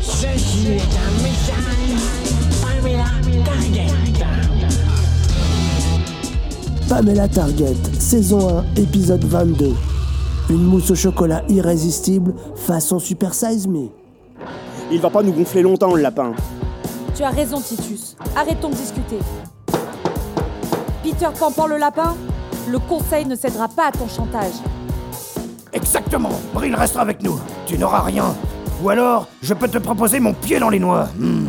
Ceci est un message Pamela Target. Pamela Target, saison 1, épisode 22. Une mousse au chocolat irrésistible, façon Super Size Me. Il va pas nous gonfler longtemps le lapin. Tu as raison, Titus. Arrêtons de discuter. Peter Pampan le lapin, le conseil ne cédera pas à ton chantage. Exactement. Brill restera avec nous. Tu n'auras rien. Ou alors, je peux te proposer mon pied dans les noix. Hmm.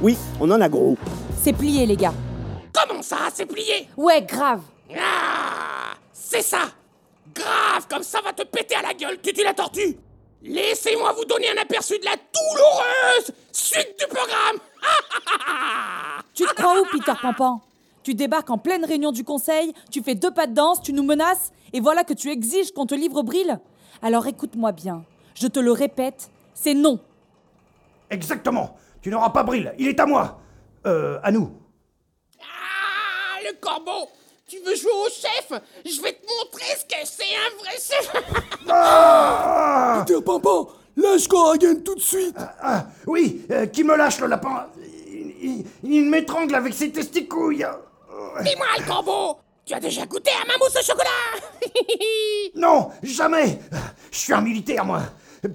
Oui, on en a gros. C'est plié, les gars. Comment ça, c'est plié? Ouais, grave. Ah C'est ça Grave, comme ça va te péter à la gueule, tu la tortue Laissez-moi vous donner un aperçu de la douloureuse suite du programme Tu te crois où, Peter Pampan Tu débarques en pleine réunion du conseil, tu fais deux pas de danse, tu nous menaces, et voilà que tu exiges qu'on te livre Brill Alors écoute-moi bien, je te le répète, c'est non. Exactement. Tu n'auras pas Brill, il est à moi. Euh, à nous. Ah, le corbeau Tu veux jouer au chef? Je vais te montrer ce que c'est un vrai chef Ah Peter Pampan, lâche Coragen tout de suite Ah, oui, euh, qui me lâche le lapin? Il, il- il m'étrangle avec ses testicouilles. Dis-moi, le corbeau Tu as déjà goûté à ma mousse au chocolat? Non, jamais Je suis un militaire, moi.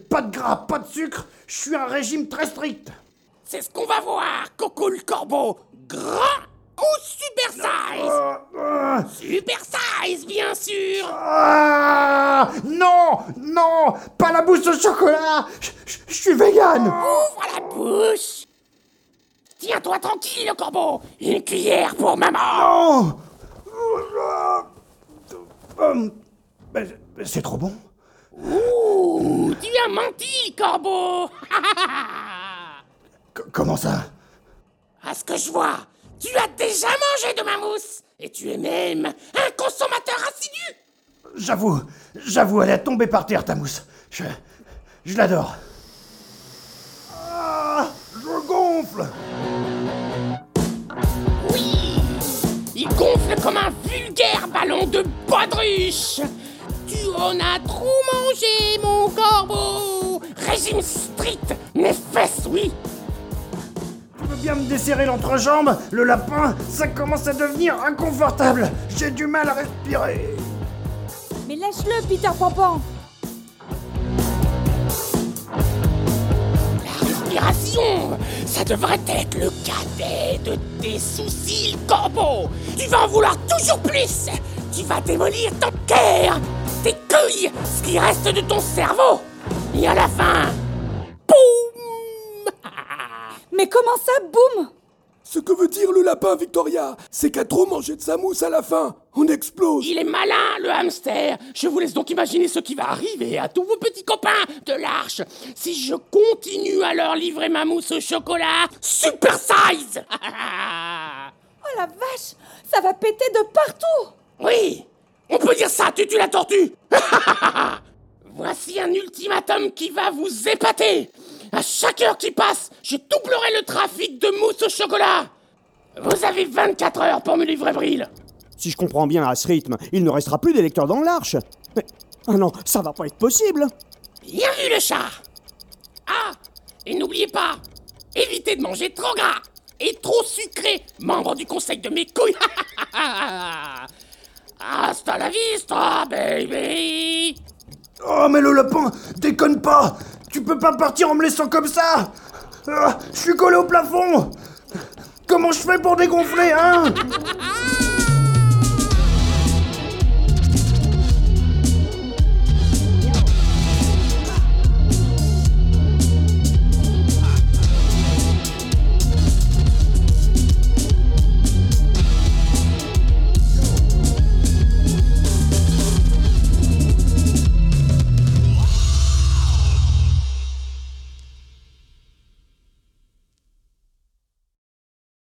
Pas de gras, pas de sucre. Je suis un régime très strict. C'est ce qu'on va voir, Coco le corbeau Gras ou super size? Ah, ah, Super size, bien sûr ah, non, non, pas la mousse au chocolat. Je suis vegan. Ouvre la bouche Tiens-toi tranquille, le corbeau Une cuillère pour maman Non. Hum, ben, C'est trop bon. Ouh, tu as menti, corbeau comment ça? À ce que je vois, tu as déjà mangé de ma mousse Et tu es même un consommateur assidu J'avoue, j'avoue, elle est tombée par terre, ta mousse. Je, je l'adore. Ah, je gonfle. Il gonfle comme un vulgaire ballon de baudruche Tu en as trop mangé, mon corbeau. Régime strict, mes fesses, oui. Tu veux bien me desserrer l'entrejambe Le lapin, ça commence à devenir inconfortable. J'ai du mal à respirer. Mais lâche-le, Peter Pampan La respiration, ça devrait être le cadet de tes soucis, corbeau. Tu vas en vouloir toujours plus. Tu vas démolir ton cœur, tes couilles, ce qui reste de ton cerveau. Et à la fin, boum Mais comment ça, boum? Ce que veut dire le lapin, Victoria, c'est qu'à trop manger de sa mousse à la fin, on explose. Il est malin, le hamster. Je vous laisse donc imaginer ce qui va arriver à tous vos petits copains de l'arche. Si je continue à leur livrer ma mousse au chocolat super size. Oh la vache Ça va péter de partout. Oui, on peut dire ça, tu tues la tortue. Voici un ultimatum qui va vous épater À chaque heure qui passe, je doublerai le trafic de mousse au chocolat Vous avez 24 heures pour me livrer Brill Si je comprends bien à ce rythme, il ne restera plus d'électeurs dans l'arche. Mais. Ah non, ça va pas être possible. Bien vu le chat Ah Et n'oubliez pas, évitez de manger trop gras et trop sucré, membre du conseil de mes couilles Hasta la vista, baby Oh, mais le lapin, déconne pas Tu peux pas partir en me laissant comme ça. Ah, Je suis collé au plafond. Comment je fais pour dégonfler, hein?